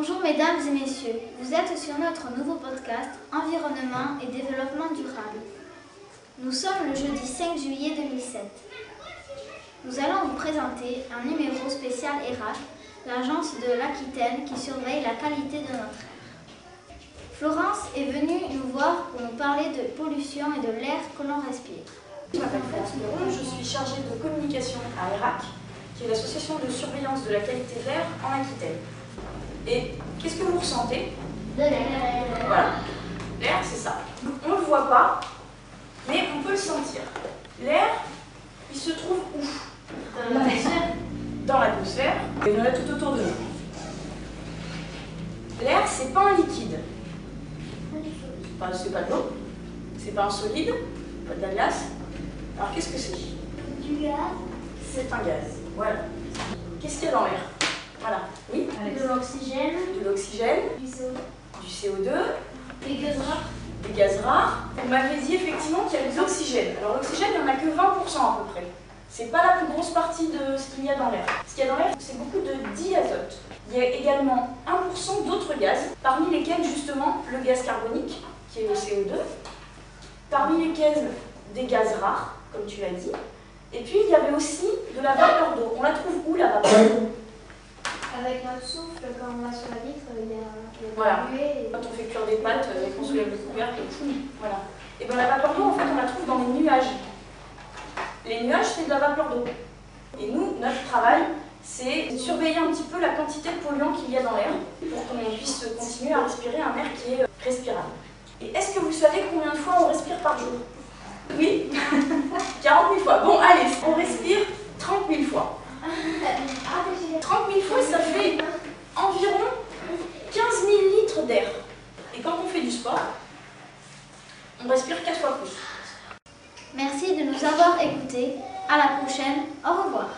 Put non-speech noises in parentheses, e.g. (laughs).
mesdames et messieurs, vous êtes sur notre nouveau podcast Environnement et développement durable. Nous sommes le jeudi 5 juillet 2007. Nous allons vous présenter un numéro spécial ERAC, l'agence de l'Aquitaine qui surveille la qualité de notre air. Florence est venue nous voir pour nous parler de pollution et de l'air que l'on respire. Je m'appelle Florence je suis chargée de communication à ERAC, qui est l'association de surveillance de la qualité de l'air en Aquitaine. Et qu'est-ce que vous ressentez? De l'air. Voilà. L'air, c'est ça. On ne le voit pas, mais on peut le sentir. L'air, il se trouve où? Dans l'atmosphère. Dans l'atmosphère, et il y en a tout autour de nous. L'air, c'est pas un liquide. Enfin, c'est pas de l'eau, c'est pas un solide, pas de la glace. Alors qu'est-ce que c'est? Du gaz. C'est un gaz. Voilà. Qu'est-ce qu'il y a dans l'air? Voilà. Oui? L'oxygène. De l'oxygène, Du CO2. du CO2, Des gaz rares. des gaz rares. Vous m'avez dit effectivement qu'il y a de l'oxygène. Alors l'oxygène, il n'y en a que 20% à peu près. C'est pas la plus grosse partie de ce qu'il y a dans l'air. Ce qu'il y a dans l'air, c'est beaucoup de diazote. Il y a également 1% d'autres gaz, parmi lesquels justement le gaz carbonique, qui est le CO2, parmi lesquels des gaz rares, comme tu l'as dit. Et puis il y avait aussi de la vapeur d'eau. On la trouve où la vapeur d'eau? Avec notre souffle, quand on va sur la vitre, il y a, il y a de Voilà. et- Quand on fait cuire des pâtes euh, et qu'on soulève le couvercle, voilà. Et bien la vapeur d'eau, en fait, on la trouve dans les nuages. Les nuages, c'est de la vapeur d'eau. Et nous, notre travail, c'est de surveiller un petit peu la quantité de polluants qu'il y a dans l'air pour qu'on puisse continuer à respirer un air qui est euh, respirable. Et est-ce que vous savez combien de fois on respire par jour? Oui (laughs) 40 000 fois. Bon, allez, on respire 30 000 fois. 30 000 fois, ça fait environ 15 000 litres d'air. Et quand on fait du sport, on respire 4 fois plus. Merci de nous avoir écoutés. À la prochaine. Au revoir.